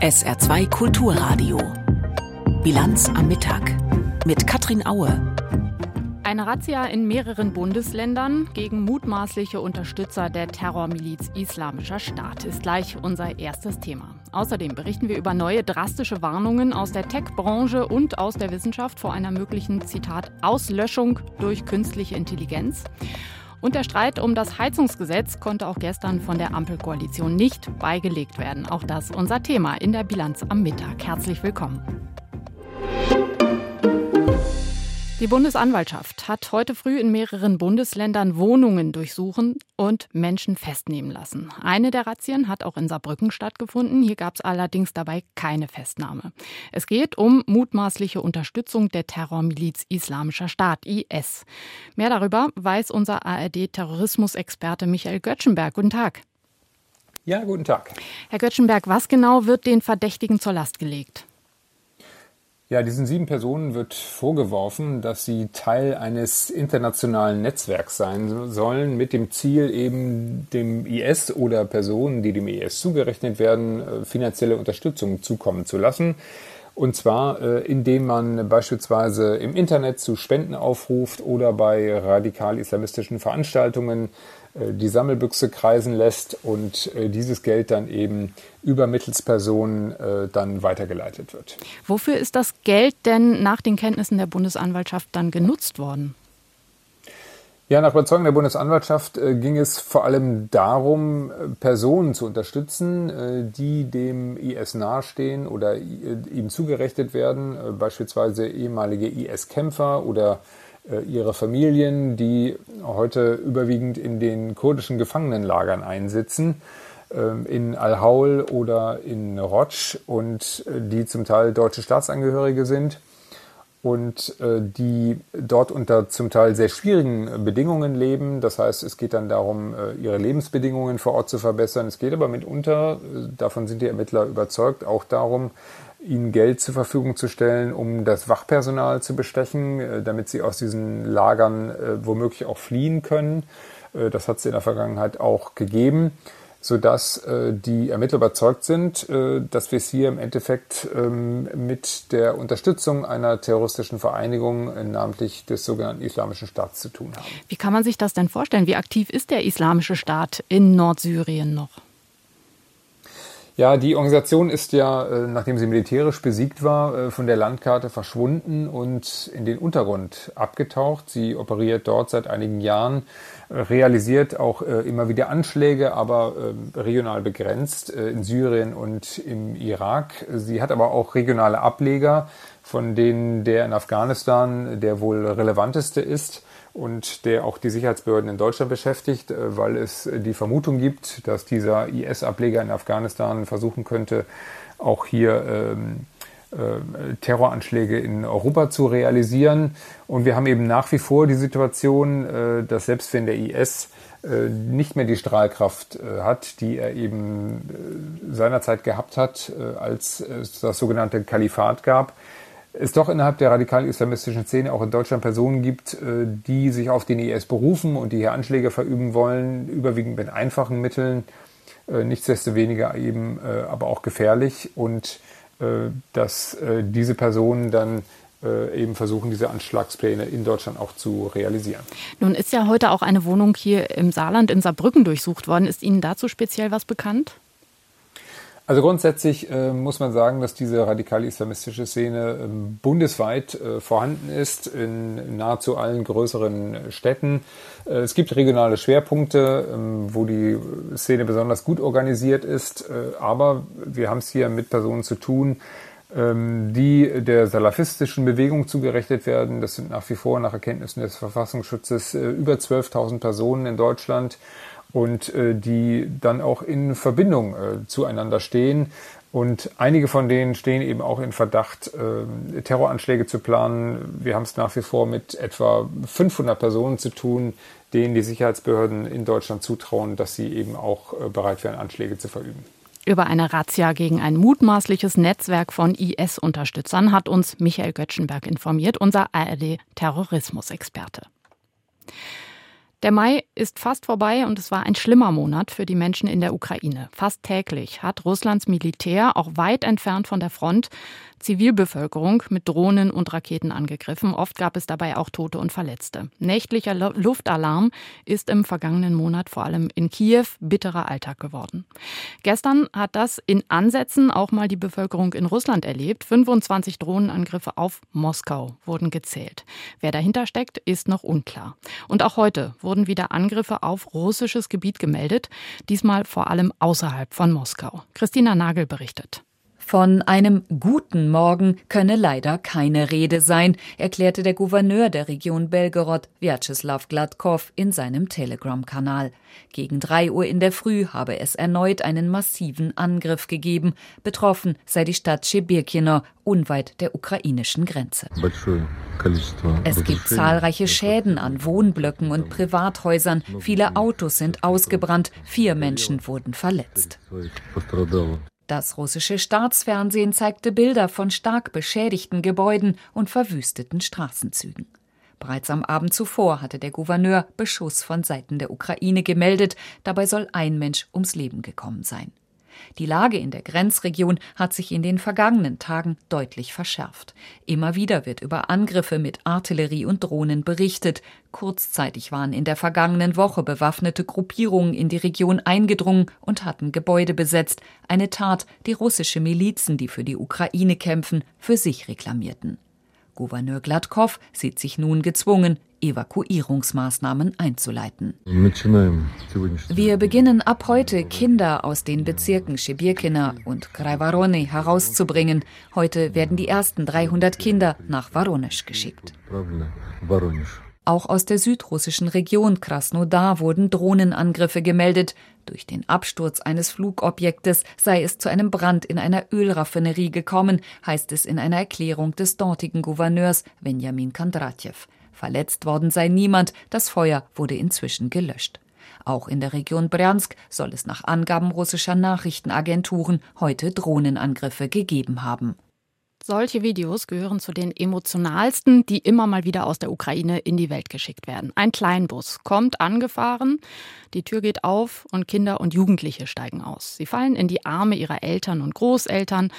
SR2 Kulturradio. Bilanz am Mittag mit Katrin Aue. Eine Razzia in mehreren Bundesländern gegen mutmaßliche Unterstützer der Terrormiliz Islamischer Staat ist gleich unser erstes Thema. Außerdem berichten wir über neue drastische Warnungen aus der Tech-Branche und aus der Wissenschaft vor einer möglichen, Zitat, Auslöschung durch künstliche Intelligenz. Und der Streit um das Heizungsgesetz konnte auch gestern von der Ampelkoalition nicht beigelegt werden. Auch das unser Thema in der Bilanz am Mittag. Herzlich willkommen. Die Bundesanwaltschaft hat heute früh in mehreren Bundesländern Wohnungen durchsuchen und Menschen festnehmen lassen. Eine der Razzien hat auch in Saarbrücken stattgefunden. Hier gab es allerdings dabei keine Festnahme. Es geht um mutmaßliche Unterstützung der Terrormiliz Islamischer Staat, IS. Mehr darüber weiß unser ARD-Terrorismusexperte Michael Göttschenberg. Guten Tag. Ja, guten Tag. Herr Göttschenberg, was genau wird den Verdächtigen zur Last gelegt? Ja, diesen sieben Personen wird vorgeworfen, dass sie Teil eines internationalen Netzwerks sein sollen, mit dem Ziel eben dem IS oder Personen, die dem IS zugerechnet werden, äh, finanzielle Unterstützung zukommen zu lassen. Und zwar, äh, indem man beispielsweise im Internet zu Spenden aufruft oder bei radikal-islamistischen Veranstaltungen die Sammelbüchse kreisen lässt und äh, dieses Geld dann eben über Mittelspersonen äh, dann weitergeleitet wird. Wofür ist das Geld denn nach den Kenntnissen der Bundesanwaltschaft dann genutzt worden? Ja, nach Überzeugung der Bundesanwaltschaft äh, ging es vor allem darum, Personen zu unterstützen, äh, die dem IS nahestehen oder äh, ihm zugerechnet werden, beispielsweise ehemalige IS-Kämpfer oder äh, ihre Familien, die heute überwiegend in den kurdischen Gefangenenlagern einsitzen, ähm, in Al-Haul oder in Roj und äh, die zum Teil deutsche Staatsangehörige sind und äh, die dort unter zum Teil sehr schwierigen Bedingungen leben. Das heißt, es geht dann darum, ihre Lebensbedingungen vor Ort zu verbessern. Es geht aber mitunter, davon sind die Ermittler überzeugt, auch darum, ihnen Geld zur Verfügung zu stellen, um das Wachpersonal zu bestechen, äh, damit sie aus diesen Lagern äh, womöglich auch fliehen können. Äh, das hat es in der Vergangenheit auch gegeben, sodass die Ermittler überzeugt sind, dass wir es hier im Endeffekt ähm, mit der Unterstützung einer terroristischen Vereinigung, namentlich des sogenannten Islamischen Staats, zu tun haben. Wie kann man sich das denn vorstellen? Wie aktiv ist der Islamische Staat in Nordsyrien noch? Ja, die Organisation ist ja, äh, nachdem sie militärisch besiegt war, äh, von der Landkarte verschwunden und in den Untergrund abgetaucht. Sie operiert dort seit einigen Jahren, äh, realisiert auch immer wieder Anschläge, aber regional begrenzt in Syrien und im Irak. Sie hat aber auch regionale Ableger, von denen der in Afghanistan der wohl relevanteste ist und der auch die Sicherheitsbehörden in Deutschland beschäftigt, äh, weil es die Vermutung gibt, dass dieser IS-Ableger in Afghanistan versuchen könnte, auch hier ähm, äh, Terroranschläge in Europa zu realisieren. Und wir haben eben nach wie vor die Situation, äh, dass selbst wenn der IS äh, nicht mehr die Strahlkraft äh, hat, die er eben äh, seinerzeit gehabt hat, als es das sogenannte Kalifat gab, es doch innerhalb der radikal-islamistischen Szene auch in Deutschland Personen gibt, äh, die sich auf den IS berufen und die hier Anschläge verüben wollen, überwiegend mit einfachen Mitteln, äh, nichtsdestoweniger eben äh, aber auch gefährlich und dass diese Personen dann eben versuchen, diese Anschlagspläne in Deutschland auch zu realisieren. Nun ist ja heute auch eine Wohnung hier im Saarland in Saarbrücken durchsucht worden. Ist Ihnen dazu speziell was bekannt? Also grundsätzlich äh, muss man sagen, dass diese radikal-islamistische Szene äh, bundesweit äh, vorhanden ist, in nahezu allen größeren Städten. Äh, es gibt regionale Schwerpunkte, ähm, wo die Szene besonders gut organisiert ist, äh, aber wir haben es hier mit Personen zu tun, ähm, die der salafistischen Bewegung zugerechnet werden. Das sind nach wie vor nach Erkenntnissen des Verfassungsschutzes äh, über 12.000 Personen in Deutschland und äh, die dann auch in Verbindung äh, zueinander stehen. Und einige von denen stehen eben auch in Verdacht, äh, Terroranschläge zu planen. Wir haben es nach wie vor mit etwa 500 Personen zu tun, denen die Sicherheitsbehörden in Deutschland zutrauen, dass sie eben auch äh, bereit wären, Anschläge zu verüben. Über eine Razzia gegen ein mutmaßliches Netzwerk von IS-Unterstützern hat uns Michael Göttschenberg informiert, unser ARD-Terrorismusexperte. Der Mai ist fast vorbei und es war ein schlimmer Monat für die Menschen in der Ukraine. Fast täglich hat Russlands Militär, auch weit entfernt von der Front, Zivilbevölkerung mit Drohnen und Raketen angegriffen. Oft gab es dabei auch Tote und Verletzte. Nächtlicher Luftalarm ist im vergangenen Monat vor allem in Kiew bitterer Alltag geworden. Gestern hat das in Ansätzen auch mal die Bevölkerung in Russland erlebt. 25 Drohnenangriffe auf Moskau wurden gezählt. Wer dahinter steckt, ist noch unklar. Und auch heute wurden wieder Angriffe auf russisches Gebiet gemeldet, diesmal vor allem außerhalb von Moskau. Christina Nagel berichtet. Von einem guten Morgen könne leider keine Rede sein, erklärte der Gouverneur der Region Belgorod, Vyacheslav Gladkov, in seinem Telegram-Kanal. Gegen drei Uhr in der Früh habe es erneut einen massiven Angriff gegeben. Betroffen sei die Stadt Schebirkino, unweit der ukrainischen Grenze. Es gibt zahlreiche Schäden an Wohnblöcken und Privathäusern. Viele Autos sind ausgebrannt. Vier Menschen wurden verletzt. Das russische Staatsfernsehen zeigte Bilder von stark beschädigten Gebäuden und verwüsteten Straßenzügen. Bereits am Abend zuvor hatte der Gouverneur Beschuss von Seiten der Ukraine gemeldet, dabei soll ein Mensch ums Leben gekommen sein. Die Lage in der Grenzregion hat sich in den vergangenen Tagen deutlich verschärft. Immer wieder wird über Angriffe mit Artillerie und Drohnen berichtet. Kurzzeitig waren in der vergangenen Woche bewaffnete Gruppierungen in die Region eingedrungen und hatten Gebäude besetzt, eine Tat, die russische Milizen, die für die Ukraine kämpfen, für sich reklamierten. Gouverneur Gladkow sieht sich nun gezwungen, Evakuierungsmaßnahmen einzuleiten. Wir beginnen ab heute, Kinder aus den Bezirken Schebirkina und Kraivarone herauszubringen. Heute werden die ersten 300 Kinder nach Voronezh geschickt. Auch aus der südrussischen Region Krasnodar wurden Drohnenangriffe gemeldet. Durch den Absturz eines Flugobjektes sei es zu einem Brand in einer Ölraffinerie gekommen, heißt es in einer Erklärung des dortigen Gouverneurs Benjamin Kandratjew. Verletzt worden sei niemand, das Feuer wurde inzwischen gelöscht. Auch in der Region Bryansk soll es nach Angaben russischer Nachrichtenagenturen heute Drohnenangriffe gegeben haben. Solche Videos gehören zu den emotionalsten, die immer mal wieder aus der Ukraine in die Welt geschickt werden. Ein Kleinbus kommt angefahren, die Tür geht auf und Kinder und Jugendliche steigen aus. Sie fallen in die Arme ihrer Eltern und Großeltern,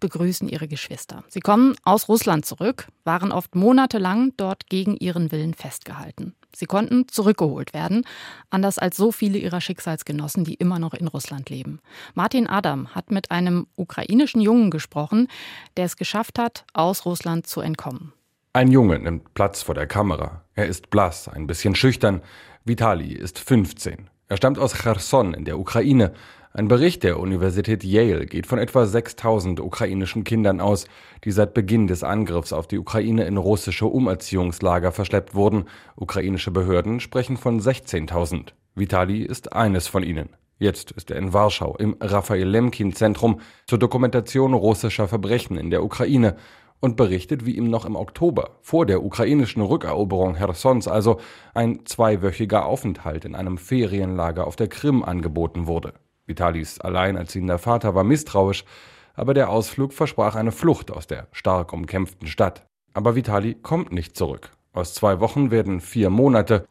begrüßen ihre Geschwister. Sie kommen aus Russland zurück, waren oft monatelang dort gegen ihren Willen festgehalten. Sie konnten zurückgeholt werden, anders als so viele ihrer Schicksalsgenossen, die immer noch in Russland leben. Martin Adam hat mit einem ukrainischen Jungen gesprochen, der es geschafft hat, aus Russland zu entkommen. Ein Junge nimmt Platz vor der Kamera. Er ist blass, ein bisschen schüchtern. Vitali ist 15. Er stammt aus Cherson in der Ukraine, ein Bericht der Universität Yale geht von etwa 6000 ukrainischen Kindern aus, die seit Beginn des Angriffs auf die Ukraine in russische Umerziehungslager verschleppt wurden. Ukrainische Behörden sprechen von 16.000. Vitali ist eines von ihnen. Jetzt ist er in Warschau im Raphael Lemkin Zentrum zur Dokumentation russischer Verbrechen in der Ukraine und berichtet, wie ihm noch im Oktober vor der ukrainischen Rückeroberung Hersons also ein zweiwöchiger Aufenthalt in einem Ferienlager auf der Krim angeboten wurde. Vitalis alleinerziehender Vater war misstrauisch, aber der Ausflug versprach eine Flucht aus der stark umkämpften Stadt. Aber Vitali kommt nicht zurück. Aus zwei Wochen werden vier Monate.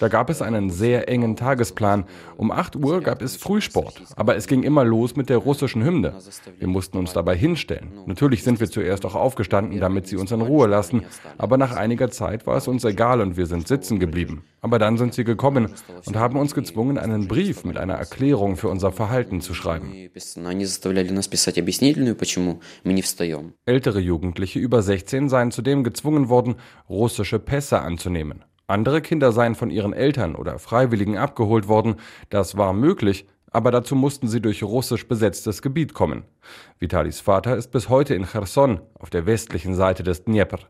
Da gab es einen sehr engen Tagesplan. Um 8 Uhr gab es Frühsport, aber es ging immer los mit der russischen Hymne. Wir mussten uns dabei hinstellen. Natürlich sind wir zuerst auch aufgestanden, damit sie uns in Ruhe lassen, aber nach einiger Zeit war es uns egal und wir sind sitzen geblieben. Aber dann sind sie gekommen und haben uns gezwungen, einen Brief mit einer Erklärung für unser Verhalten zu schreiben. Ältere Jugendliche über 16 seien zudem gezwungen worden, russische Pässe anzunehmen. Andere Kinder seien von ihren Eltern oder Freiwilligen abgeholt worden. Das war möglich, aber dazu mussten sie durch russisch besetztes Gebiet kommen. Vitalis Vater ist bis heute in Cherson, auf der westlichen Seite des Dnjepr.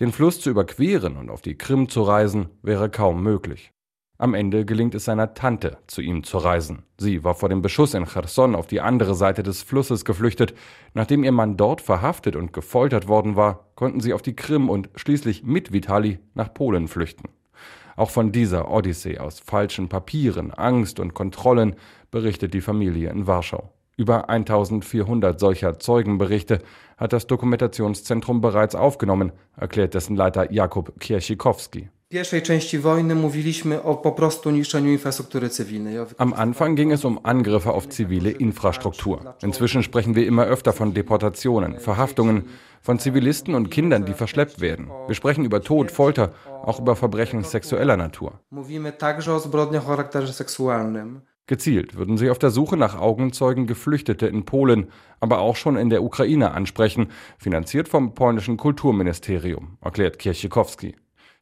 Den Fluss zu überqueren und auf die Krim zu reisen, wäre kaum möglich. Am Ende gelingt es seiner Tante, zu ihm zu reisen. Sie war vor dem Beschuss in Cherson auf die andere Seite des Flusses geflüchtet. Nachdem ihr Mann dort verhaftet und gefoltert worden war, konnten sie auf die Krim und schließlich mit Vitali nach Polen flüchten. Auch von dieser Odyssee aus falschen Papieren, Angst und Kontrollen berichtet die Familie in Warschau. Über 1400 solcher Zeugenberichte hat das Dokumentationszentrum bereits aufgenommen, erklärt dessen Leiter Jakub Kierschikowski. Am Anfang ging es um Angriffe auf zivile Infrastruktur. Inzwischen sprechen wir immer öfter von Deportationen, Verhaftungen, von Zivilisten und Kindern, die verschleppt werden. Wir sprechen über Tod, Folter, auch über Verbrechen sexueller Natur. Gezielt würden sie auf der Suche nach Augenzeugen Geflüchtete in Polen, aber auch schon in der Ukraine ansprechen, finanziert vom polnischen Kulturministerium, erklärt Kirchikowski.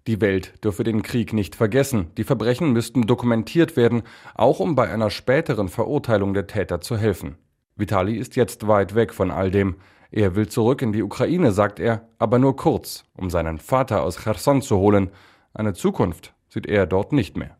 Die Welt dürfe den Krieg nicht vergessen. Die Verbrechen müssten dokumentiert werden, auch um bei einer späteren Verurteilung der Täter zu helfen. Vitali ist jetzt weit weg von all dem. Er will zurück in die Ukraine, sagt er, aber nur kurz, um seinen Vater aus Cherson zu holen. Eine Zukunft sieht er dort nicht mehr.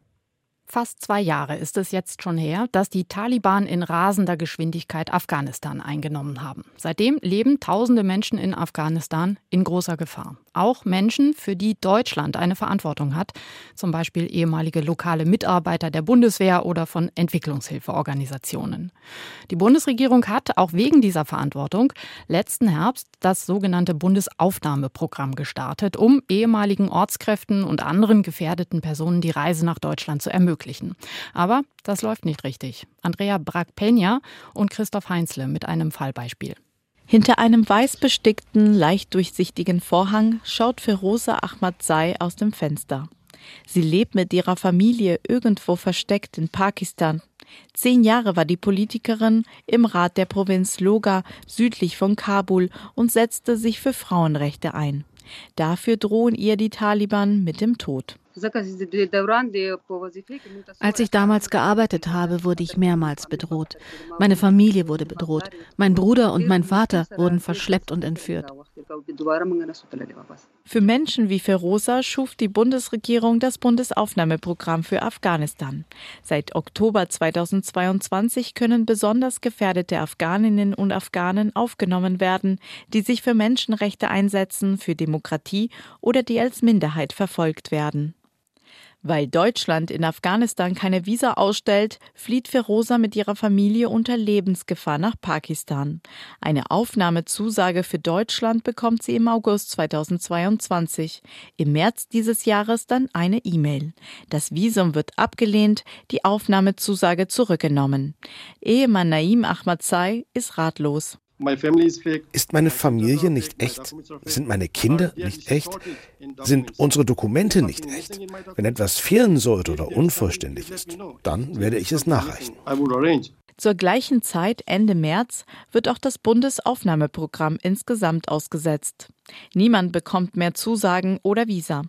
Fast zwei Jahre ist es jetzt schon her, dass die Taliban in rasender Geschwindigkeit Afghanistan eingenommen haben. Seitdem leben tausende Menschen in Afghanistan in großer Gefahr. Auch Menschen, für die Deutschland eine Verantwortung hat, zum Beispiel ehemalige lokale Mitarbeiter der Bundeswehr oder von Entwicklungshilfeorganisationen. Die Bundesregierung hat auch wegen dieser Verantwortung letzten Herbst das sogenannte Bundesaufnahmeprogramm gestartet, um ehemaligen Ortskräften und anderen gefährdeten Personen die Reise nach Deutschland zu ermöglichen ermöglichen. Aber das läuft nicht richtig. Andrea Brack-Peña und Christoph Heinzle mit einem Fallbeispiel. Hinter einem weiß bestickten, leicht durchsichtigen Vorhang schaut Feroza Ahmadzai aus dem Fenster. Sie lebt mit ihrer Familie irgendwo versteckt in Pakistan. Zehn Jahre war die Politikerin im Rat der Provinz Loga südlich von Kabul und setzte sich für Frauenrechte ein. Dafür drohen ihr die Taliban mit dem Tod. Als ich damals gearbeitet habe, wurde ich mehrmals bedroht. Meine Familie wurde bedroht. Mein Bruder und mein Vater wurden verschleppt und entführt. Für Menschen wie Ferosa schuf die Bundesregierung das Bundesaufnahmeprogramm für Afghanistan. Seit Oktober 2022 können besonders gefährdete Afghaninnen und Afghanen aufgenommen werden, die sich für Menschenrechte einsetzen, für Demokratie oder die als Minderheit verfolgt werden. Weil Deutschland in Afghanistan keine Visa ausstellt, flieht Feroza mit ihrer Familie unter Lebensgefahr nach Pakistan. Eine Aufnahmezusage für Deutschland bekommt sie im August 2022. Im März dieses Jahres dann eine E-Mail. Das Visum wird abgelehnt, die Aufnahmezusage zurückgenommen. Ehemann Naim Ahmadzai ist ratlos. Ist meine Familie nicht echt? Sind meine Kinder nicht echt? Sind unsere Dokumente nicht echt? Wenn etwas fehlen sollte oder unvollständig ist, dann werde ich es nachreichen. Zur gleichen Zeit, Ende März, wird auch das Bundesaufnahmeprogramm insgesamt ausgesetzt. Niemand bekommt mehr Zusagen oder Visa.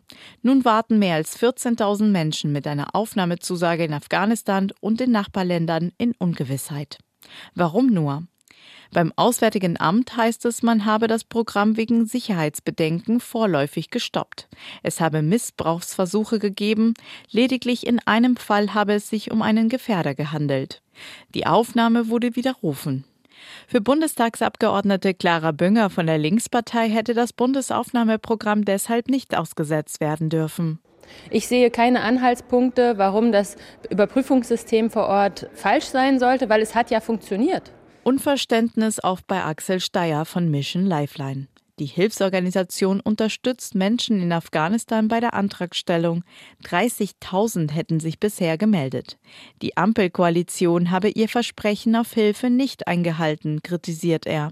Nun warten mehr als 14.000 Menschen mit einer Aufnahmezusage in Afghanistan und den Nachbarländern in Ungewissheit. Warum nur? Beim Auswärtigen Amt heißt es, man habe das Programm wegen Sicherheitsbedenken vorläufig gestoppt. Es habe Missbrauchsversuche gegeben, lediglich in einem Fall habe es sich um einen Gefährder gehandelt. Die Aufnahme wurde widerrufen. Für Bundestagsabgeordnete Clara Bünger von der Linkspartei hätte das Bundesaufnahmeprogramm deshalb nicht ausgesetzt werden dürfen. Ich sehe keine Anhaltspunkte, warum das Überprüfungssystem vor Ort falsch sein sollte, weil es hat ja funktioniert. Unverständnis auch bei Axel Steyer von Mission Lifeline. Die Hilfsorganisation unterstützt Menschen in Afghanistan bei der Antragstellung. 30.000 hätten sich bisher gemeldet. Die Ampelkoalition habe ihr Versprechen auf Hilfe nicht eingehalten, kritisiert er.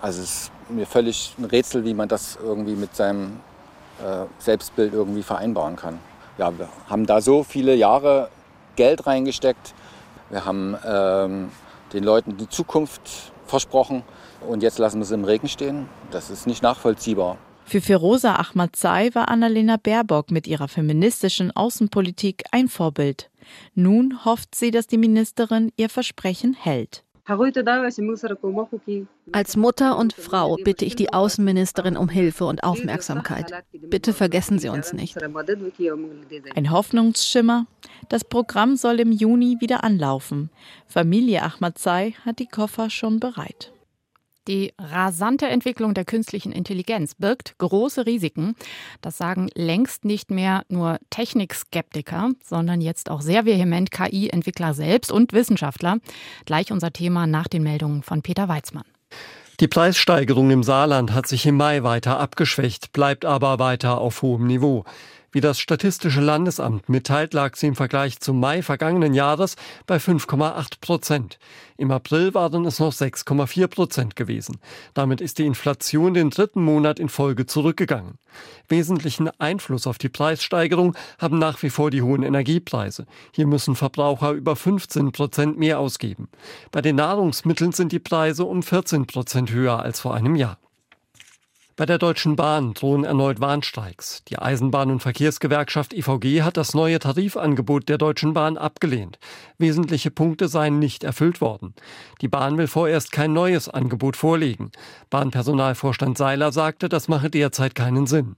Also es ist mir völlig ein Rätsel, wie man das irgendwie mit seinem äh, Selbstbild irgendwie vereinbaren kann. Ja, wir haben da so viele Jahre Geld reingesteckt. Wir haben ähm, den Leuten die Zukunft versprochen und jetzt lassen wir sie im Regen stehen. Das ist nicht nachvollziehbar. Für Firoza Ahmadzai war Annalena Baerbock mit ihrer feministischen Außenpolitik ein Vorbild. Nun hofft sie, dass die Ministerin ihr Versprechen hält. Als Mutter und Frau bitte ich die Außenministerin um Hilfe und Aufmerksamkeit. Bitte vergessen Sie uns nicht. Ein Hoffnungsschimmer. Das Programm soll im Juni wieder anlaufen. Familie Ahmadzai hat die Koffer schon bereit. Die rasante Entwicklung der künstlichen Intelligenz birgt große Risiken. Das sagen längst nicht mehr nur Technikskeptiker, sondern jetzt auch sehr vehement KI-Entwickler selbst und Wissenschaftler. Gleich unser Thema nach den Meldungen von Peter Weizmann. Die Preissteigerung im Saarland hat sich im Mai weiter abgeschwächt, bleibt aber weiter auf hohem Niveau. Wie das Statistische Landesamt mitteilt, lag sie im Vergleich zum Mai vergangenen Jahres bei 5,8 Prozent. Im April waren es noch 6,4 Prozent gewesen. Damit ist die Inflation den dritten Monat in Folge zurückgegangen. Wesentlichen Einfluss auf die Preissteigerung haben nach wie vor die hohen Energiepreise. Hier müssen Verbraucher über 15 Prozent mehr ausgeben. Bei den Nahrungsmitteln sind die Preise um 14 Prozent höher als vor einem Jahr. Bei der Deutschen Bahn drohen erneut Warnstreiks. Die Eisenbahn- und Verkehrsgewerkschaft IVG hat das neue Tarifangebot der Deutschen Bahn abgelehnt. Wesentliche Punkte seien nicht erfüllt worden. Die Bahn will vorerst kein neues Angebot vorlegen. Bahnpersonalvorstand Seiler sagte, das mache derzeit keinen Sinn.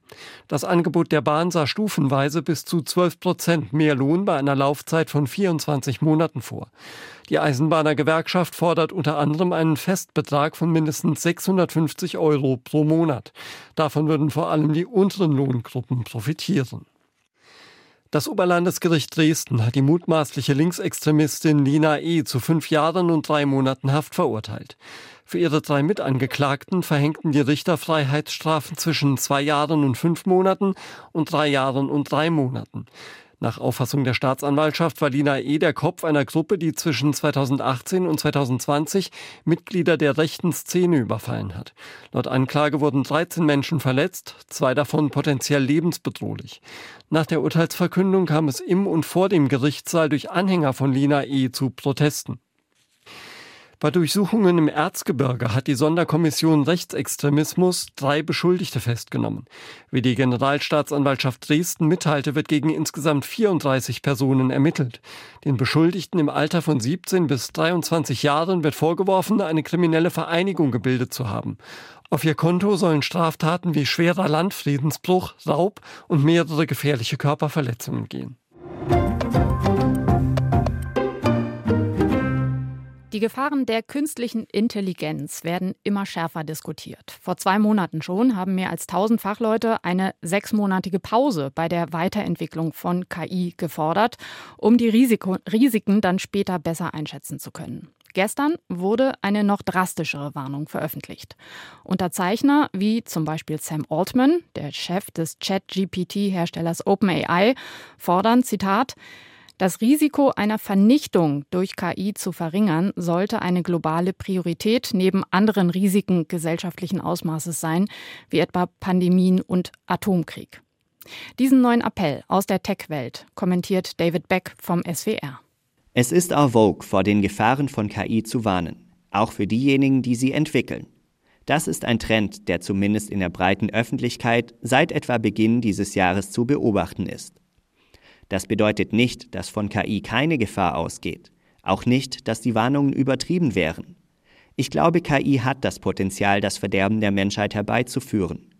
Das Angebot der Bahn sah stufenweise bis zu 12 Prozent mehr Lohn bei einer Laufzeit von 24 Monaten vor. Die Eisenbahner-Gewerkschaft fordert unter anderem einen Festbetrag von mindestens 650 Euro pro Monat. Davon würden vor allem die unteren Lohngruppen profitieren. Das Oberlandesgericht Dresden hat die mutmaßliche Linksextremistin Lina E. zu fünf Jahren und drei Monaten Haft verurteilt. Für ihre drei Mitangeklagten verhängten die Richter Freiheitsstrafen zwischen zwei Jahren und fünf Monaten und drei Jahren und drei Monaten. Nach Auffassung der Staatsanwaltschaft war Lina E. der Kopf einer Gruppe, die zwischen 2018 und 2020 Mitglieder der rechten Szene überfallen hat. Laut Anklage wurden 13 Menschen verletzt, zwei davon potenziell lebensbedrohlich. Nach der Urteilsverkündung kam es im und vor dem Gerichtssaal durch Anhänger von Lina E. zu Protesten. Bei Durchsuchungen im Erzgebirge hat die Sonderkommission Rechtsextremismus drei Beschuldigte festgenommen. Wie die Generalstaatsanwaltschaft Dresden mitteilte, wird gegen insgesamt 34 Personen ermittelt. Den Beschuldigten im Alter von 17 bis 23 Jahren wird vorgeworfen, eine kriminelle Vereinigung gebildet zu haben. Auf ihr Konto sollen Straftaten wie schwerer Landfriedensbruch, Raub und mehrere gefährliche Körperverletzungen gehen. Die Gefahren der künstlichen Intelligenz werden immer schärfer diskutiert. Vor zwei Monaten schon haben mehr als 1000 Fachleute eine sechsmonatige Pause bei der Weiterentwicklung von KI gefordert, um die Risiko Risiken dann später besser einschätzen zu können. Gestern wurde eine noch drastischere Warnung veröffentlicht. Unterzeichner wie zum Beispiel Sam Altman, der Chef des Chat-GPT-Herstellers OpenAI, fordern, Zitat, das Risiko einer Vernichtung durch KI zu verringern, sollte eine globale Priorität neben anderen Risiken gesellschaftlichen Ausmaßes sein, wie etwa Pandemien und Atomkrieg. Diesen neuen Appell aus der Tech-Welt kommentiert David Beck vom SWR. Es ist en vogue, vor den Gefahren von KI zu warnen, auch für diejenigen, die sie entwickeln. Das ist ein Trend, der zumindest in der breiten Öffentlichkeit seit etwa Beginn dieses Jahres zu beobachten ist. Das bedeutet nicht, dass von KI keine Gefahr ausgeht, auch nicht, dass die Warnungen übertrieben wären. Ich glaube, KI hat das Potenzial, das Verderben der Menschheit herbeizuführen.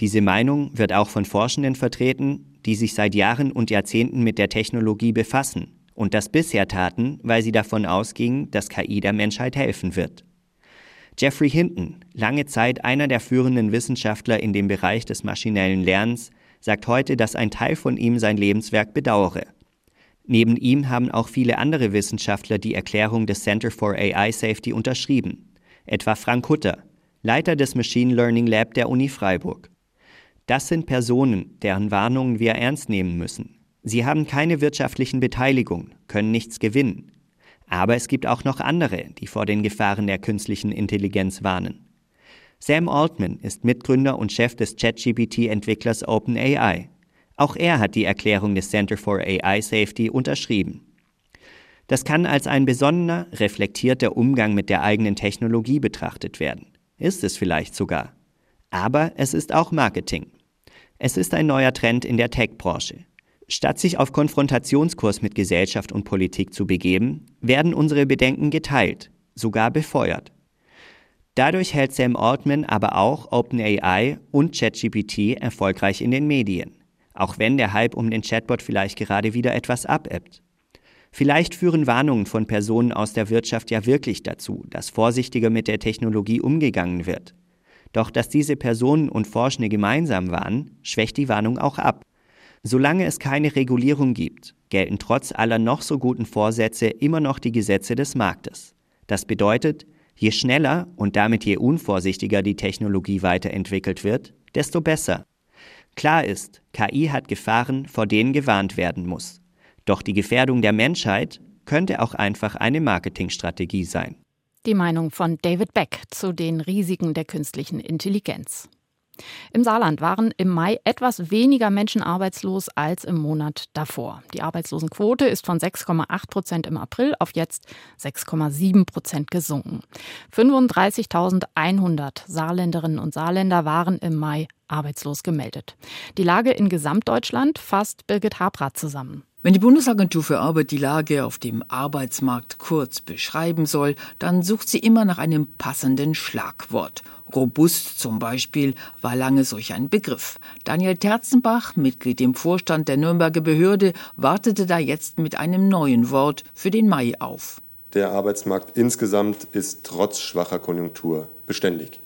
Diese Meinung wird auch von Forschenden vertreten, die sich seit Jahren und Jahrzehnten mit der Technologie befassen und das bisher taten, weil sie davon ausgingen, dass KI der Menschheit helfen wird. Jeffrey Hinton, lange Zeit einer der führenden Wissenschaftler in dem Bereich des maschinellen Lernens, sagt heute, dass ein Teil von ihm sein Lebenswerk bedauere. Neben ihm haben auch viele andere Wissenschaftler die Erklärung des Center for AI Safety unterschrieben, etwa Frank Hutter, Leiter des Machine Learning Lab der Uni Freiburg. Das sind Personen, deren Warnungen wir ernst nehmen müssen. Sie haben keine wirtschaftlichen Beteiligungen, können nichts gewinnen. Aber es gibt auch noch andere, die vor den Gefahren der künstlichen Intelligenz warnen. Sam Altman ist Mitgründer und Chef des ChatGPT-Entwicklers OpenAI. Auch er hat die Erklärung des Center for AI Safety unterschrieben. Das kann als ein besonderer, reflektierter Umgang mit der eigenen Technologie betrachtet werden. Ist es vielleicht sogar. Aber es ist auch Marketing. Es ist ein neuer Trend in der Tech-Branche. Statt sich auf Konfrontationskurs mit Gesellschaft und Politik zu begeben, werden unsere Bedenken geteilt, sogar befeuert. Dadurch hält Sam Altman aber auch OpenAI und ChatGPT erfolgreich in den Medien, auch wenn der Hype um den Chatbot vielleicht gerade wieder etwas abebbt. Vielleicht führen Warnungen von Personen aus der Wirtschaft ja wirklich dazu, dass vorsichtiger mit der Technologie umgegangen wird. Doch dass diese Personen und Forschende gemeinsam waren, schwächt die Warnung auch ab. Solange es keine Regulierung gibt, gelten trotz aller noch so guten Vorsätze immer noch die Gesetze des Marktes. Das bedeutet, je schneller und damit je unvorsichtiger die Technologie weiterentwickelt wird, desto besser. Klar ist, KI hat Gefahren, vor denen gewarnt werden muss. Doch die Gefährdung der Menschheit könnte auch einfach eine Marketingstrategie sein. Die Meinung von David Beck zu den Risiken der künstlichen Intelligenz. Im Saarland waren im Mai etwas weniger Menschen arbeitslos als im Monat davor. Die Arbeitslosenquote ist von 6,8 Prozent im April auf jetzt 6,7 Prozent gesunken. 35.100 Saarländerinnen und Saarländer waren im Mai arbeitslos gemeldet. Die Lage in Gesamtdeutschland fasst Birgit Habrath zusammen. Wenn die Bundesagentur für Arbeit die Lage auf dem Arbeitsmarkt kurz beschreiben soll, dann sucht sie immer nach einem passenden Schlagwort. Robust zum Beispiel war lange solch ein Begriff. Daniel Terzenbach, Mitglied im Vorstand der Nürnberger Behörde, wartete da jetzt mit einem neuen Wort für den Mai auf. Der Arbeitsmarkt insgesamt ist trotz schwacher Konjunktur beständig.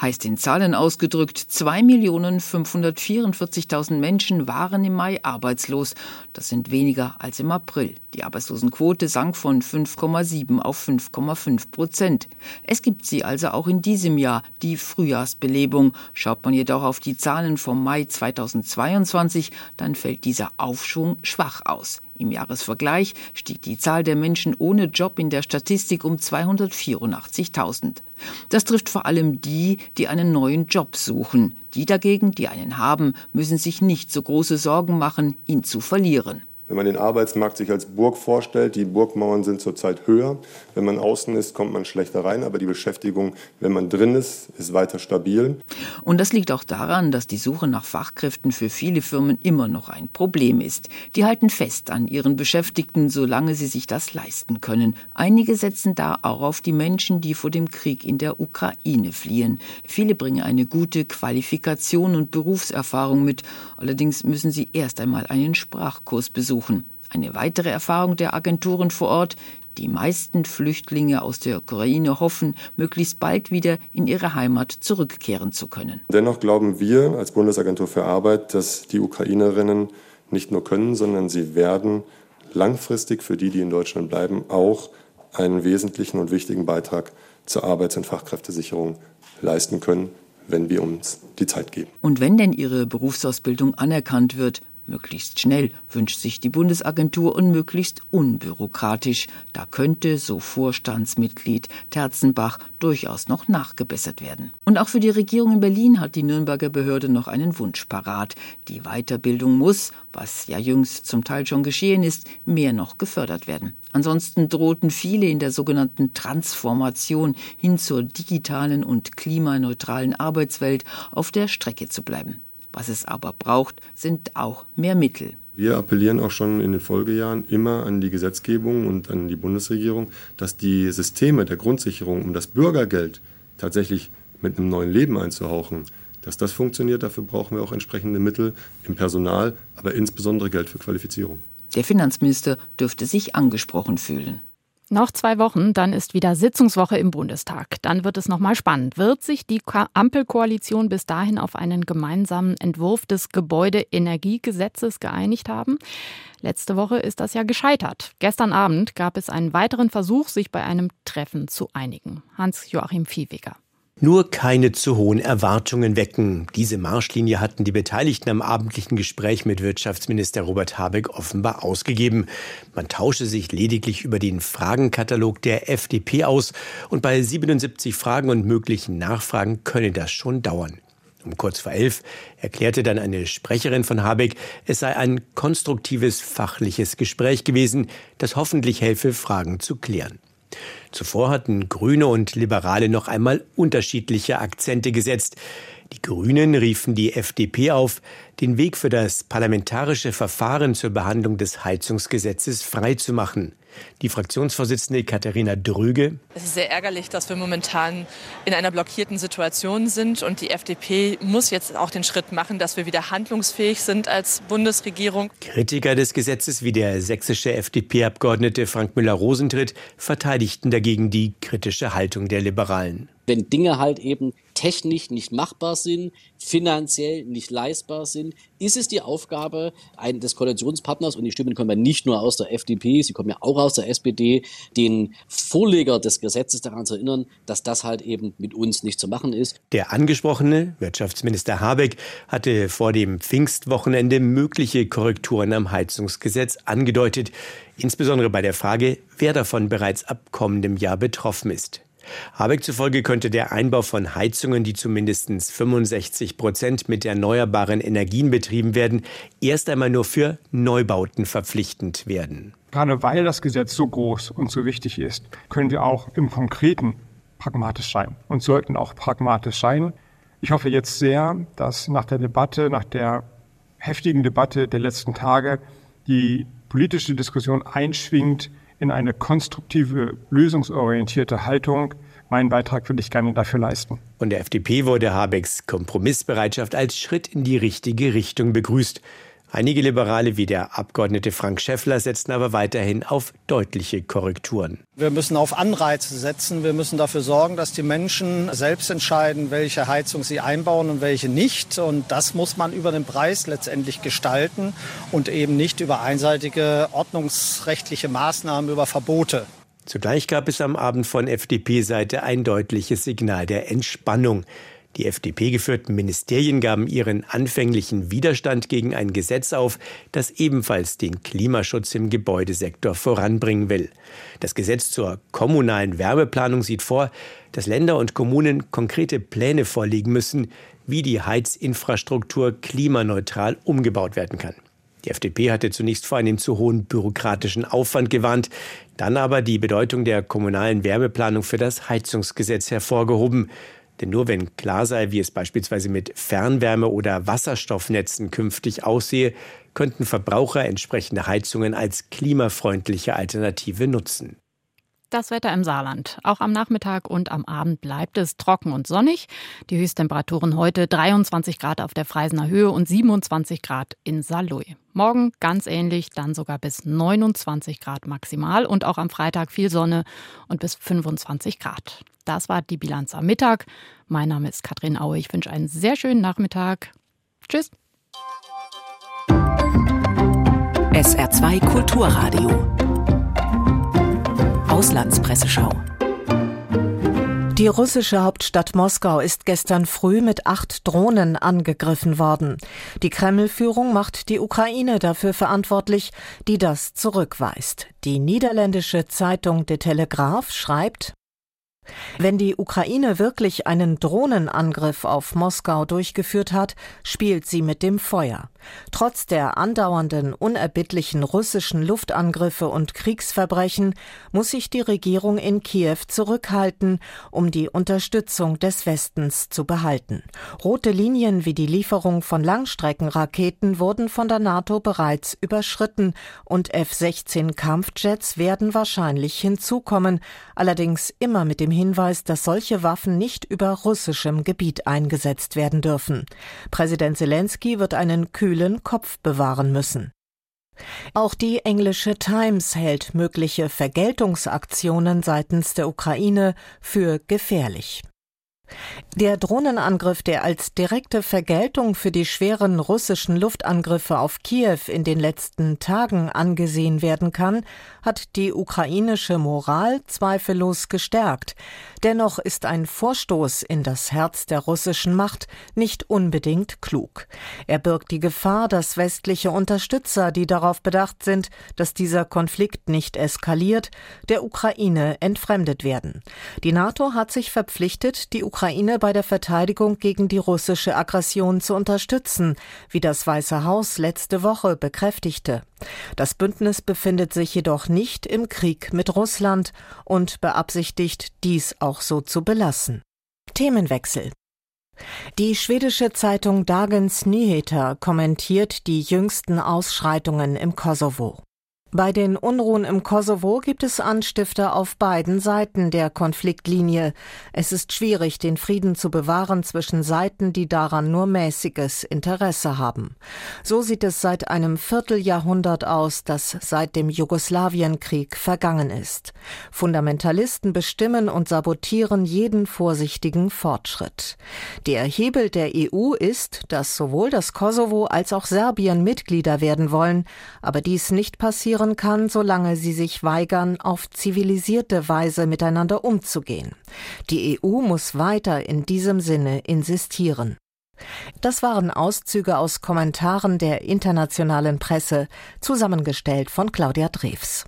Heißt in Zahlen ausgedrückt, 2.544.000 Menschen waren im Mai arbeitslos. Das sind weniger als im April. Die Arbeitslosenquote sank von 5,7 auf 5,5 Prozent. Es gibt sie also auch in diesem Jahr, die Frühjahrsbelebung. Schaut man jedoch auf die Zahlen vom Mai 2022, dann fällt dieser Aufschwung schwach aus. Im Jahresvergleich stieg die Zahl der Menschen ohne Job in der Statistik um 284.000. Das trifft vor allem die, die einen neuen Job suchen. Die dagegen, die einen haben, müssen sich nicht so große Sorgen machen, ihn zu verlieren. Wenn man den Arbeitsmarkt sich als Burg vorstellt, die Burgmauern sind zurzeit höher. Wenn man außen ist, kommt man schlechter rein, aber die Beschäftigung, wenn man drin ist, ist weiter stabil. Und das liegt auch daran, dass die Suche nach Fachkräften für viele Firmen immer noch ein Problem ist. Die halten fest an ihren Beschäftigten, solange sie sich das leisten können. Einige setzen da auch auf die Menschen, die vor dem Krieg in der Ukraine fliehen. Viele bringen eine gute Qualifikation und Berufserfahrung mit. Allerdings müssen sie erst einmal einen Sprachkurs besuchen suchen. Eine weitere Erfahrung der Agenturen vor Ort, die meisten Flüchtlinge aus der Ukraine hoffen, möglichst bald wieder in ihre Heimat zurückkehren zu können. Dennoch glauben wir als Bundesagentur für Arbeit, dass die Ukrainerinnen nicht nur können, sondern sie werden langfristig für die, die in Deutschland bleiben, auch einen wesentlichen und wichtigen Beitrag zur Arbeits- und Fachkräftesicherung leisten können, wenn wir uns die Zeit geben. Und wenn denn ihre Berufsausbildung anerkannt wird, Möglichst schnell wünscht sich die Bundesagentur und möglichst unbürokratisch. Da könnte, so Vorstandsmitglied Terzenbach, durchaus noch nachgebessert werden. Und auch für die Regierung in Berlin hat die Nürnberger Behörde noch einen Wunsch parat. Die Weiterbildung muss, was ja jüngst zum Teil schon geschehen ist, mehr noch gefördert werden. Ansonsten drohten viele in der sogenannten Transformation hin zur digitalen und klimaneutralen Arbeitswelt auf der Strecke zu bleiben. Was es aber braucht, sind auch mehr Mittel. Wir appellieren auch schon in den Folgejahren immer an die Gesetzgebung und an die Bundesregierung, dass die Systeme der Grundsicherung, um das Bürgergeld tatsächlich mit einem neuen Leben einzuhauchen, dass das funktioniert. Dafür brauchen wir auch entsprechende Mittel im Personal, aber insbesondere Geld für Qualifizierung. Der Finanzminister dürfte sich angesprochen fühlen. Noch zwei Wochen, dann ist wieder Sitzungswoche im Bundestag. Dann wird es nochmal spannend. Wird sich die Ampelkoalition bis dahin auf einen gemeinsamen Entwurf des Gebäudeenergiegesetzes geeinigt haben? Letzte Woche ist das ja gescheitert. Gestern Abend gab es einen weiteren Versuch, sich bei einem Treffen zu einigen. Hans-Joachim Viehweger. Nur keine zu hohen Erwartungen wecken. Diese Marschlinie hatten die Beteiligten am abendlichen Gespräch mit Wirtschaftsminister Robert Habeck offenbar ausgegeben. Man tausche sich lediglich über den Fragenkatalog der FDP aus und bei 77 Fragen und möglichen Nachfragen könne das schon dauern. Um kurz vor elf erklärte dann eine Sprecherin von Habeck, es sei ein konstruktives fachliches Gespräch gewesen, das hoffentlich helfe, Fragen zu klären. Zuvor hatten Grüne und Liberale noch einmal unterschiedliche Akzente gesetzt. Die Grünen riefen die FDP auf, den Weg für das parlamentarische Verfahren zur Behandlung des Heizungsgesetzes freizumachen. Die Fraktionsvorsitzende Katharina Dröge. Es ist sehr ärgerlich, dass wir momentan in einer blockierten Situation sind und die FDP muss jetzt auch den Schritt machen, dass wir wieder handlungsfähig sind als Bundesregierung. Kritiker des Gesetzes wie der sächsische FDP-Abgeordnete Frank Müller-Rosentritt verteidigten dagegen die kritische Haltung der Liberalen wenn Dinge halt eben technisch nicht machbar sind, finanziell nicht leistbar sind, ist es die Aufgabe des Koalitionspartners, und die Stimmen kommen ja nicht nur aus der FDP, sie kommen ja auch aus der SPD, den Vorleger des Gesetzes daran zu erinnern, dass das halt eben mit uns nicht zu machen ist. Der angesprochene Wirtschaftsminister Habeck hatte vor dem Pfingstwochenende mögliche Korrekturen am Heizungsgesetz angedeutet, insbesondere bei der Frage, wer davon bereits ab kommendem Jahr betroffen ist. Habeck zufolge könnte der Einbau von Heizungen, die zumindest 65 Prozent mit erneuerbaren Energien betrieben werden, erst einmal nur für Neubauten verpflichtend werden. Gerade weil das Gesetz so groß und so wichtig ist, können wir auch im Konkreten pragmatisch sein und sollten auch pragmatisch sein. Ich hoffe jetzt sehr, dass nach der Debatte, nach der heftigen Debatte der letzten Tage, die politische Diskussion einschwingt, in eine konstruktive, lösungsorientierte Haltung. Meinen Beitrag würde ich gerne dafür leisten. Von der FDP wurde Habecks Kompromissbereitschaft als Schritt in die richtige Richtung begrüßt. Einige Liberale wie der Abgeordnete Frank Schäffler setzen aber weiterhin auf deutliche Korrekturen. Wir müssen auf Anreize setzen. Wir müssen dafür sorgen, dass die Menschen selbst entscheiden, welche Heizung sie einbauen und welche nicht. Und das muss man über den Preis letztendlich gestalten und eben nicht über einseitige ordnungsrechtliche Maßnahmen, über Verbote. Zugleich gab es am Abend von FDP-Seite ein deutliches Signal der Entspannung. Die FDP-geführten Ministerien gaben ihren anfänglichen Widerstand gegen ein Gesetz auf, das ebenfalls den Klimaschutz im Gebäudesektor voranbringen will. Das Gesetz zur kommunalen Wärmeplanung sieht vor, dass Länder und Kommunen konkrete Pläne vorlegen müssen, wie die Heizinfrastruktur klimaneutral umgebaut werden kann. Die FDP hatte zunächst vor einem zu hohen bürokratischen Aufwand gewarnt, dann aber die Bedeutung der kommunalen Wärmeplanung für das Heizungsgesetz hervorgehoben. Denn nur wenn klar sei, wie es beispielsweise mit Fernwärme- oder Wasserstoffnetzen künftig aussehe, könnten Verbraucher entsprechende Heizungen als klimafreundliche Alternative nutzen. Das Wetter im Saarland. Auch am Nachmittag und am Abend bleibt es trocken und sonnig. Die Höchsttemperaturen heute 23 Grad auf der Freisener Höhe und 27 Grad in Saarlouis. Morgen ganz ähnlich, dann sogar bis 29 Grad maximal und auch am Freitag viel Sonne und bis 25 Grad. Das war die Bilanz am Mittag. Mein Name ist Katrin Aue. Ich wünsche einen sehr schönen Nachmittag. Tschüss. SR2 Kulturradio. Auslandspresseschau. Die russische Hauptstadt Moskau ist gestern früh mit acht Drohnen angegriffen worden. Die Kreml-Führung macht die Ukraine dafür verantwortlich, die das zurückweist. Die niederländische Zeitung De Telegraaf schreibt, wenn die Ukraine wirklich einen Drohnenangriff auf Moskau durchgeführt hat, spielt sie mit dem Feuer. Trotz der andauernden unerbittlichen russischen Luftangriffe und Kriegsverbrechen muss sich die Regierung in Kiew zurückhalten, um die Unterstützung des Westens zu behalten. Rote Linien wie die Lieferung von Langstreckenraketen wurden von der NATO bereits überschritten und F-16 Kampfjets werden wahrscheinlich hinzukommen, allerdings immer mit dem Hinweis, dass solche Waffen nicht über russischem Gebiet eingesetzt werden dürfen. Präsident Zelensky wird einen kühlen Kopf bewahren müssen. Auch die englische Times hält mögliche Vergeltungsaktionen seitens der Ukraine für gefährlich. Der Drohnenangriff, der als direkte Vergeltung für die schweren russischen Luftangriffe auf Kiew in den letzten Tagen angesehen werden kann, hat die ukrainische Moral zweifellos gestärkt. Dennoch ist ein Vorstoß in das Herz der russischen Macht nicht unbedingt klug. Er birgt die Gefahr, dass westliche Unterstützer, die darauf bedacht sind, dass dieser Konflikt nicht eskaliert, der Ukraine entfremdet werden. Die NATO hat sich verpflichtet, die Ukraine bei der Verteidigung gegen die russische Aggression zu unterstützen, wie das Weiße Haus letzte Woche bekräftigte. Das Bündnis befindet sich jedoch nicht im Krieg mit Russland und beabsichtigt, dies auch so zu belassen. Themenwechsel. Die schwedische Zeitung Dagens Nyheter kommentiert die jüngsten Ausschreitungen im Kosovo. Bei den Unruhen im Kosovo gibt es Anstifter auf beiden Seiten der Konfliktlinie. Es ist schwierig, den Frieden zu bewahren zwischen Seiten, die daran nur mäßiges Interesse haben. So sieht es seit einem Vierteljahrhundert aus, das seit dem Jugoslawienkrieg vergangen ist. Fundamentalisten bestimmen und sabotieren jeden vorsichtigen Fortschritt. Der Hebel der EU ist, dass sowohl das Kosovo als auch Serbien Mitglieder werden wollen, aber dies nicht passiert passieren kann, solange sie sich weigern, auf zivilisierte Weise miteinander umzugehen. Die EU muss weiter in diesem Sinne insistieren. Das waren Auszüge aus Kommentaren der internationalen Presse, zusammengestellt von Claudia Drews.